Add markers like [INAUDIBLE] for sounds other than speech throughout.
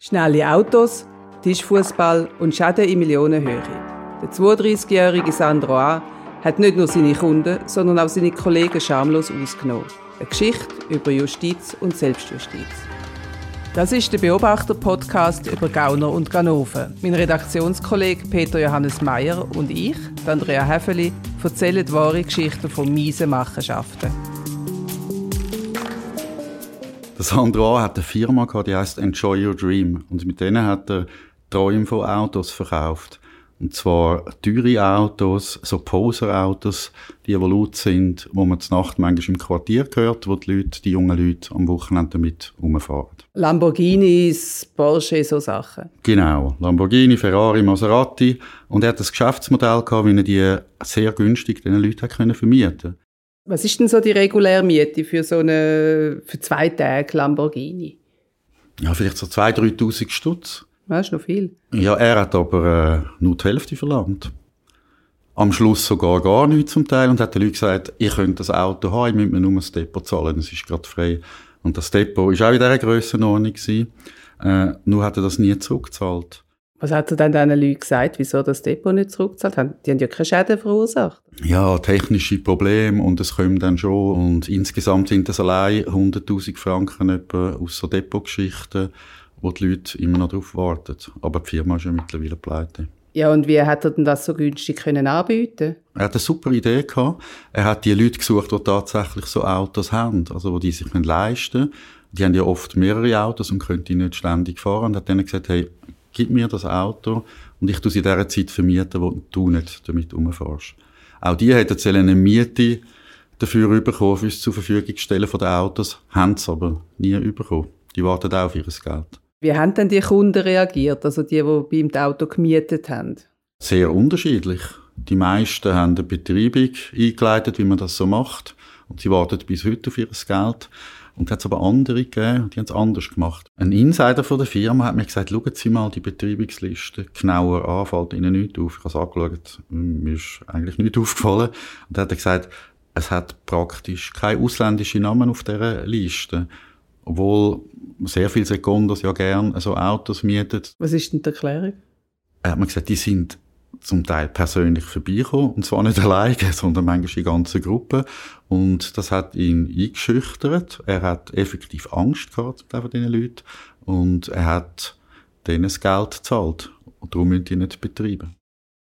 Schnelle Autos, Tischfußball und Schäden in Millionenhöhe. Der 32-jährige Sandro A. hat nicht nur seine Kunden, sondern auch seine Kollegen schamlos ausgenommen. Eine Geschichte über Justiz und Selbstjustiz. Das ist der Beobachter-Podcast über Gauner und Ganoven. Mein Redaktionskollege Peter Johannes Meyer und ich, Andrea Häfeli, erzählen wahre Geschichten von miesen Machenschaften. Der Sandro A. hat eine Firma gehabt, die heißt Enjoy Your Dream. Und mit denen hat er Träume von Autos verkauft. Und zwar teure Autos, so Poser-Autos, die laut sind, wo man zur Nacht manchmal im Quartier hört, wo die Leute, die jungen Leute am Wochenende damit rumfahren. Lamborghinis, Porsche, so Sachen. Genau. Lamborghini, Ferrari, Maserati. Und er hat das Geschäftsmodell gehabt, wie er die sehr günstig den Leuten können vermieten Was ist denn so die reguläre Miete für so eine, für zwei Tage Lamborghini? Ja, vielleicht so 2'000, 3'000 Stutz. Das ist noch viel. Ja, er hat aber äh, nur die Hälfte verlangt. Am Schluss sogar gar nichts zum Teil und hat den Leuten gesagt, ihr könnt das Auto haben, ihr müsst mir nur das Depot zahlen, es ist gerade frei. Und das Depot ist auch in dieser Grössenordnung gewesen. Äh, nur hat er das nie zurückgezahlt. Was hat er dann diesen Leuten gesagt, wieso das Depot nicht zurückgezahlt hat? Die haben ja keine Schäden verursacht. Ja, technische Probleme und es kommt dann schon. Und insgesamt sind das allein 100'000 Franken etwa aus so Depotgeschichten wo die Leute immer noch darauf warten. Aber die Firma ist ja mittlerweile pleite. Ja, und wie hat er denn das so günstig können anbieten Er hat eine super Idee gehabt. Er hat die Leute gesucht, die tatsächlich so Autos haben, also die sich leisten können. Die haben ja oft mehrere Autos und können die nicht ständig fahren. Und hat denen gesagt, hey, gib mir das Auto und ich tue sie in dieser Zeit vermieten, wo du nicht damit rumfährst. Auch die hätten eine Miete dafür bekommen, für uns zur Verfügung stellen von den Autos, haben es aber nie bekommen. Die warten auch auf ihr Geld. Wie haben denn die Kunden reagiert, also die, die beim Auto gemietet haben? Sehr unterschiedlich. Die meisten haben eine Betreibung eingeleitet, wie man das so macht. Und sie warten bis heute auf ihr Geld. Und hat es aber andere gegeben, die haben es anders gemacht. Ein Insider von der Firma hat mir gesagt, schauen Sie mal die Betreibungsliste genauer an, fällt Ihnen nichts auf. Ich habe es angeschaut, mir ist eigentlich nichts aufgefallen. Und dann hat er gesagt, es hat praktisch keine ausländischen Namen auf dieser Liste. Obwohl sehr viele Sekundos ja gerne so Autos mietet. Was ist denn die Erklärung? Er hat mir gesagt, die sind zum Teil persönlich vorbeigekommen. Und zwar nicht [LAUGHS] alleine, sondern manchmal die ganze Gruppe. Und das hat ihn eingeschüchtert. Er hat effektiv Angst gehabt von diesen Leuten. Und er hat denen das Geld gezahlt. Und darum müssen die nicht betreiben.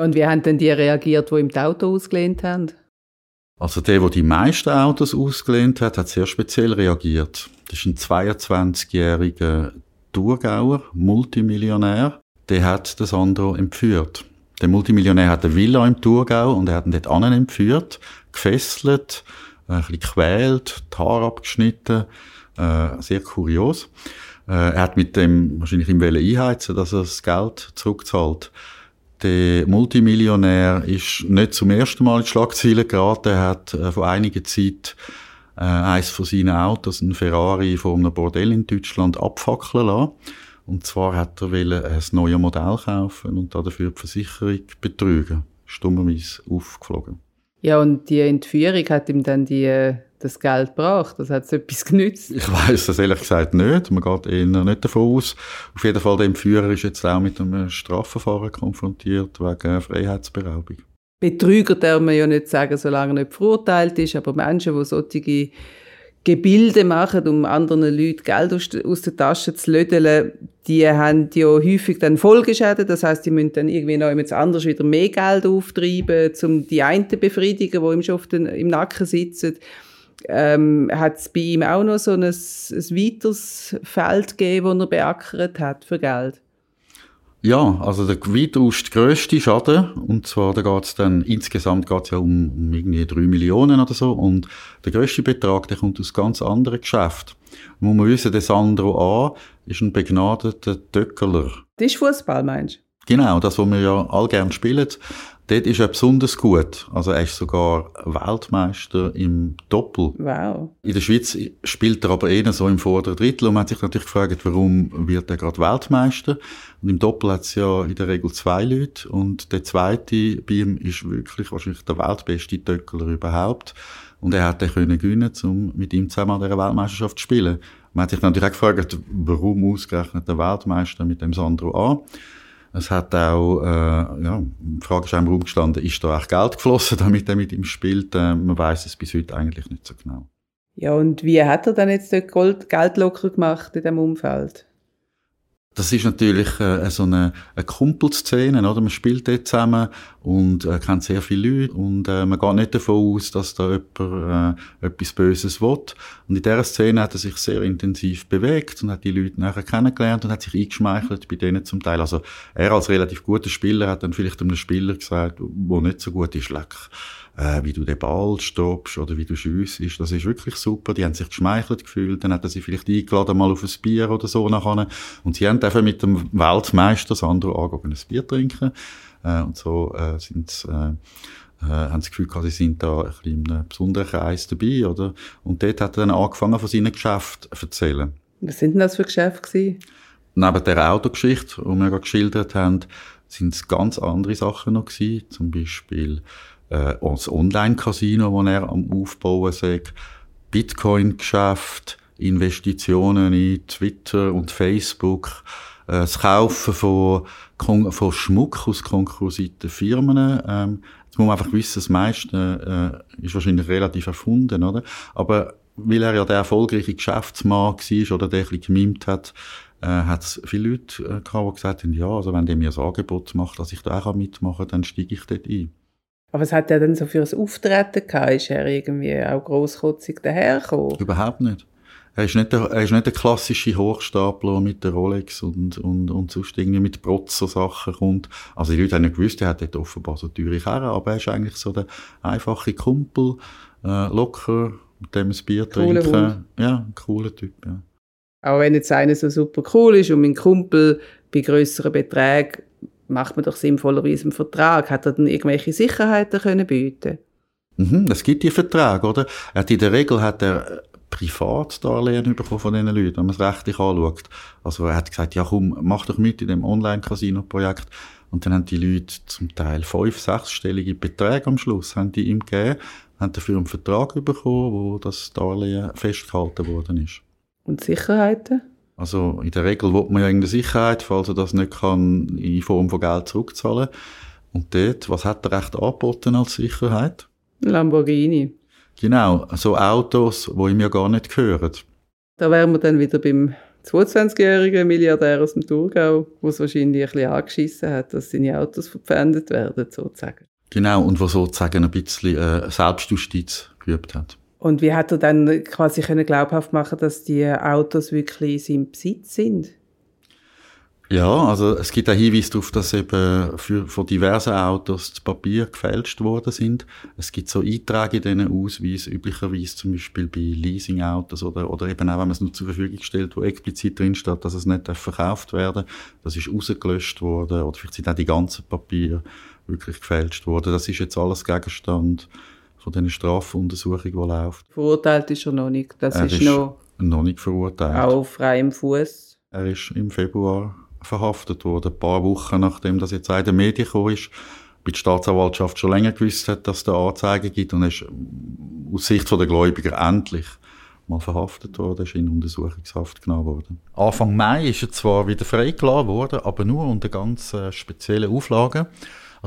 Und wie haben denn die reagiert, die ihm das Auto ausgelehnt haben? Also der, der die meisten Autos ausgelehnt hat, hat sehr speziell reagiert. Das ist ein 22-jähriger Thurgauer, Multimillionär. Der hat das Sandro entführt. Der Multimillionär hat eine Villa im Thurgau und er hat ihn dort entführt, gefesselt, äh, ein bisschen gequält, die Haare abgeschnitten, äh, sehr kurios. Äh, er hat mit dem wahrscheinlich ihm einheizen, dass er das Geld zurückzahlt. Der Multimillionär ist nicht zum ersten Mal in Schlagzeilen geraten. Er hat äh, vor einiger Zeit äh, eines von seinen Autos, ein Ferrari von einem Bordell in Deutschland, abfackeln lassen. Und zwar hat er wollen ein neues Modell kaufen und dafür die Versicherung betrügen. Stummerweise aufgeflogen. Ja, und die Entführung hat ihm dann die, äh, das Geld gebracht? Das hat es etwas genützt? Ich weiß das ehrlich gesagt nicht. Man geht eher nicht davon aus. Auf jeden Fall, der Entführer ist jetzt auch mit einem Strafverfahren konfrontiert wegen Freiheitsberaubung. Betrüger darf man ja nicht sagen, solange er nicht verurteilt ist, aber Menschen, die solche Gebilde machen, um anderen Leuten Geld aus, aus der Tasche zu lödeln, die haben ja häufig dann Folgeschäden. Das heißt, die müssen dann irgendwie noch jemand anders wieder mehr Geld auftreiben, um die einen zu befriedigen, die ihm schon den, im Nacken sitzen. Ähm, hat es bei ihm auch noch so ein, ein weiteres Feld gegeben, das er beackert hat für Geld? Ja, also der weitaus grösste Schaden, und zwar da geht's dann, insgesamt geht's ja um, um irgendwie drei Millionen oder so, und der grösste Betrag, der kommt aus ganz anderen Geschäften. Muss man wissen, der Sandro A. ist ein begnadeter Töckeler. Das ist Fußball, meinst du? Genau, das, was wir ja all gern spielen. Dort ist er besonders gut. Also er ist sogar Weltmeister im Doppel. Wow. In der Schweiz spielt er aber eher so im vorderen Drittel und man hat sich natürlich gefragt, warum wird er gerade Weltmeister? Und im Doppel hat es ja in der Regel zwei Leute und der zweite bei ihm ist wirklich wahrscheinlich der weltbeste Töckler überhaupt. Und er hat den können gewinnen, um mit ihm zusammen an dieser Weltmeisterschaft zu spielen. Man hat sich natürlich auch gefragt, warum ausgerechnet der Weltmeister mit dem Sandro A. Es hat auch, äh, ja, die Frage ist auch im Raum gestanden, ist da echt Geld geflossen, [LAUGHS] damit er mit ihm spielt? Äh, man weiß es bis heute eigentlich nicht so genau. Ja, und wie hat er dann jetzt dort Geld locker gemacht in diesem Umfeld? Das ist natürlich äh, so eine, eine Kumpelszene, oder? Man spielt dort zusammen und äh, kennt sehr viele Leute und äh, man geht nicht davon aus, dass da jemand äh, etwas Böses will. Und in dieser Szene hat er sich sehr intensiv bewegt und hat die Leute nachher kennengelernt und hat sich eingeschmeichelt bei denen zum Teil. Also er als relativ guter Spieler hat dann vielleicht einem Spieler gesagt, wo nicht so gut ist, leck äh, wie du den Ball stoppst oder wie du schiessest. Das ist wirklich super. Die haben sich geschmeichelt gefühlt. Dann hat er sie vielleicht eingeladen, mal auf ein Bier oder so nachher. Und sie haben einfach mit dem Weltmeister Sandro angegangen, ein Bier trinken. Äh, und so äh, sind äh, äh, haben das Gefühl gehabt, sie sind da ein bisschen in einem besonderen Kreis dabei, oder? Und dort hat er dann angefangen, von seinen Geschäften zu erzählen. Was sind denn das für Geschäfte gewesen? Neben der Autogeschichte, die wir gerade geschildert haben, sind es ganz andere Sachen noch gewesen. Zum Beispiel äh, das Online-Casino, das er am Aufbauen sagt, Bitcoin-Geschäft, Investitionen in Twitter und Facebook, äh, das Kaufen von, von Schmuck aus konkurrierten Firmen. Ähm, jetzt muss man einfach wissen, das meiste äh, ist wahrscheinlich relativ erfunden, oder? Aber weil er ja der erfolgreiche Geschäftsmann war oder der ein bisschen gemimt hat, äh, hat es viele Leute äh, gehabt, die gesagt haben, ja, also wenn der mir ein Angebot macht, dass ich da auch mitmachen kann, dann steige ich dort ein. Aber was hat er denn so für ein Auftreten gehabt? Ist er irgendwie auch grosskotzig dahergekommen? Überhaupt nicht. Er ist nicht der, er ist nicht der klassische Hochstapler, mit der Rolex und, und, und sonst irgendwie mit Protz so Sachen kommt. Also die Leute haben nicht gewusst, er hat dort offenbar so teure Karren, aber er ist eigentlich so der einfache Kumpel, äh, locker, mit dem ein Bier Cooler trinken. Hund. Ja, ein cooler Typ, ja. Auch wenn jetzt einer so super cool ist und mein Kumpel bei grösseren Beträgen macht man doch sinnvollerweise einen Vertrag. Hat er dann irgendwelche Sicherheiten können bieten? Mhm, es gibt die Verträge, oder? Er hat in der Regel hat er Privatdarlehen bekommen von diesen Leuten, wenn man es rechtlich anschaut. Also er hat gesagt, ja komm, mach doch mit in dem Online-Casino-Projekt. Und dann haben die Leute zum Teil fünf, sechsstellige Beträge am Schluss haben die ihm gegeben, haben dafür einen Vertrag bekommen, wo das Darlehen festgehalten worden ist. Und Sicherheiten? Also in der Regel will man ja irgendeine Sicherheit, falls er das nicht kann, in Form von Geld zurückzahlen. Und dort, was hat er recht angeboten als Sicherheit? Lamborghini. Genau, so Autos, die ihm ja gar nicht gehören. Da wären wir dann wieder beim 22-jährigen Milliardär aus dem Thurgau, der es wahrscheinlich ein bisschen angeschissen hat, dass seine Autos verpfändet werden, sozusagen. Genau, und wo sozusagen ein bisschen äh, Selbstjustiz geübt hat. Und wie hat er dann quasi können glaubhaft machen, dass die Autos wirklich in seinem Besitz sind? Ja, also es gibt auch Hinweise darauf, dass eben für, von diversen Autos das Papier gefälscht worden sind. Es gibt so Einträge in diesen Ausweisen, üblicherweise zum Beispiel bei Leasingautos oder, oder eben auch, wenn man es nur zur Verfügung stellt, wo explizit drinsteht, dass es nicht verkauft werden Das ist rausgelöscht worden oder vielleicht sind auch die ganzen Papiere wirklich gefälscht worden. Das ist jetzt alles Gegenstand von diesen Strafuntersuchungen, die läuft. Verurteilt ist er noch nicht. Das er ist, ist noch, noch nicht verurteilt. Auch auf freiem Fuß. Er ist im Februar verhaftet worden, ein paar Wochen nachdem das jetzt in den Medien gekommen ist. Bei der Staatsanwaltschaft schon länger gewusst hat, dass es da Anzeigen gibt und er ist aus Sicht der Gläubiger endlich mal verhaftet worden, ist in Untersuchungshaft genommen worden. Anfang Mai ist er zwar wieder freigelassen worden, aber nur unter ganz äh, speziellen Auflagen.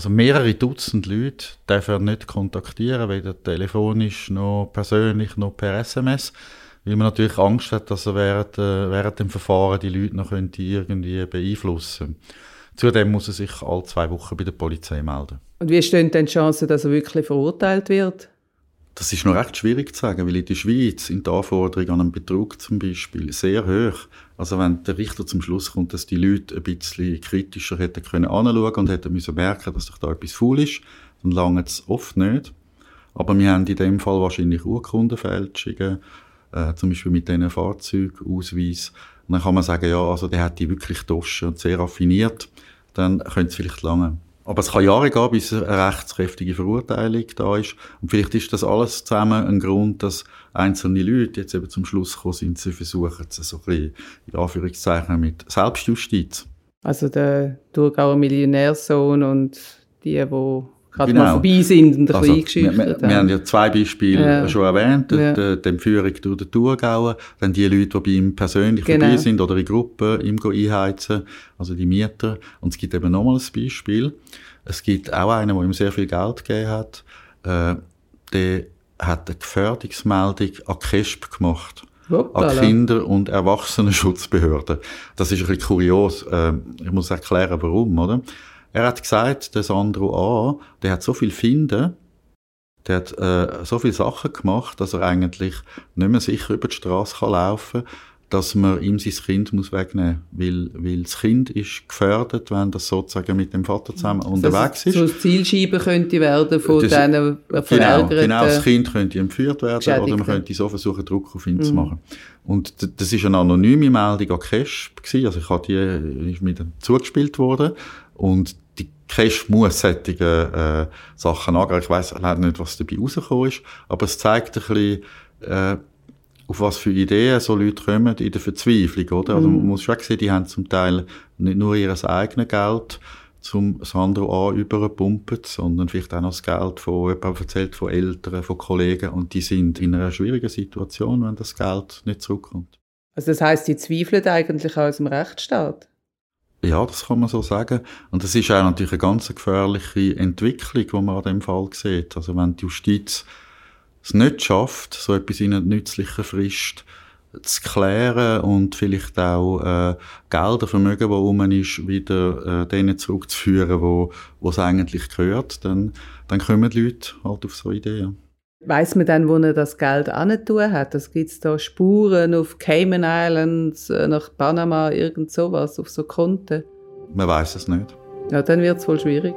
Also mehrere Dutzend Leute dürfen er nicht kontaktieren, weder telefonisch noch persönlich noch per SMS, weil man natürlich Angst hat, dass er während, äh, während dem Verfahren die Leute noch könnte irgendwie beeinflussen Zudem muss er sich alle zwei Wochen bei der Polizei melden. Und wie stehen denn die Chancen, dass er wirklich verurteilt wird? Das ist noch recht schwierig zu sagen, weil in der Schweiz sind die Anforderungen an einen Betrug zum Beispiel sehr hoch. Also wenn der Richter zum Schluss kommt, dass die Leute ein bisschen kritischer hätten können anschauen und hätten müssen merken, dass doch da etwas faul ist, dann lange es oft nicht. Aber wir haben in dem Fall wahrscheinlich Urkundenfälschungen, äh, zum Beispiel mit diesen Fahrzeugausweis. Und dann kann man sagen, ja, also der hat die wirklich toschen und sehr raffiniert. Dann könnte es vielleicht lange. Aber es kann Jahre gehen, bis eine rechtskräftige Verurteilung da ist. Und vielleicht ist das alles zusammen ein Grund, dass einzelne Leute jetzt eben zum Schluss gekommen sind, sie versuchen es so ein bisschen, in Anführungszeichen, mit Selbstjustiz. Also der Thurgauer Millionärsohn und die, die gerade genau. mal vorbei sind und ein also, bisschen wir, wir, wir haben ja zwei Beispiele ja. schon erwähnt, ja. die, die Entführung durch den Thurgauer, dann die Leute, die bei ihm persönlich genau. vorbei sind oder in Gruppen ihm einheizen, also die Mieter. Und es gibt eben nochmal ein Beispiel. Es gibt auch einen, der ihm sehr viel Geld gegeben hat, äh, der hat eine Gefährdungsmeldung an KESP gemacht. An Kinder- und Erwachsenenschutzbehörden. Das ist ein bisschen kurios. Äh, ich muss erklären, warum, oder? Er hat gesagt, der Sandro A., der hat so viel Finden, der hat äh, so viele Sachen gemacht, dass er eigentlich nicht mehr sicher über die Straße kann laufen kann, dass man ihm sein Kind muss wegnehmen muss. Weil, weil das Kind ist gefährdet, wenn das sozusagen mit dem Vater zusammen also unterwegs ist. So eine Zielscheibe könnte werden von das, diesen genau, genau, das Kind könnte entführt werden oder man könnte so versuchen, Druck auf ihn mhm. zu machen. Und das ist eine anonyme Meldung an Cash also ich habe die, ist mir zugespielt worden und Cash muss solche äh, Sachen angehen. Ich weiss leider nicht, was dabei rausgekommen ist, aber es zeigt ein bisschen, äh, auf was für Ideen so Leute kommen in der Verzweiflung, oder? Also man mhm. muss schon sehen, die haben zum Teil nicht nur ihr eigenes Geld zum Sandro A überpumpen, sondern vielleicht auch noch das Geld von jemandem erzählt, von Eltern, von Kollegen und die sind in einer schwierigen Situation, wenn das Geld nicht zurückkommt. Also das heißt, die zweifeln eigentlich auch aus dem Rechtsstaat? Ja, das kann man so sagen. Und das ist auch natürlich eine ganz gefährliche Entwicklung, die man an dem Fall sieht. Also wenn die Justiz es nicht schafft, so etwas in einer nützlichen Frist zu klären und vielleicht auch äh, Gelder, Vermögen, die rum ist, wieder äh, denen zurückzuführen, wo, wo es eigentlich gehört, dann, dann kommen die Leute halt auf so Ideen. Weiß man dann, wo er das Geld tun hat? Es gibt da Spuren auf Cayman Islands, äh, nach Panama, irgend sowas, auf so Konten? Man weiß es nicht. Ja, dann wird es wohl schwierig.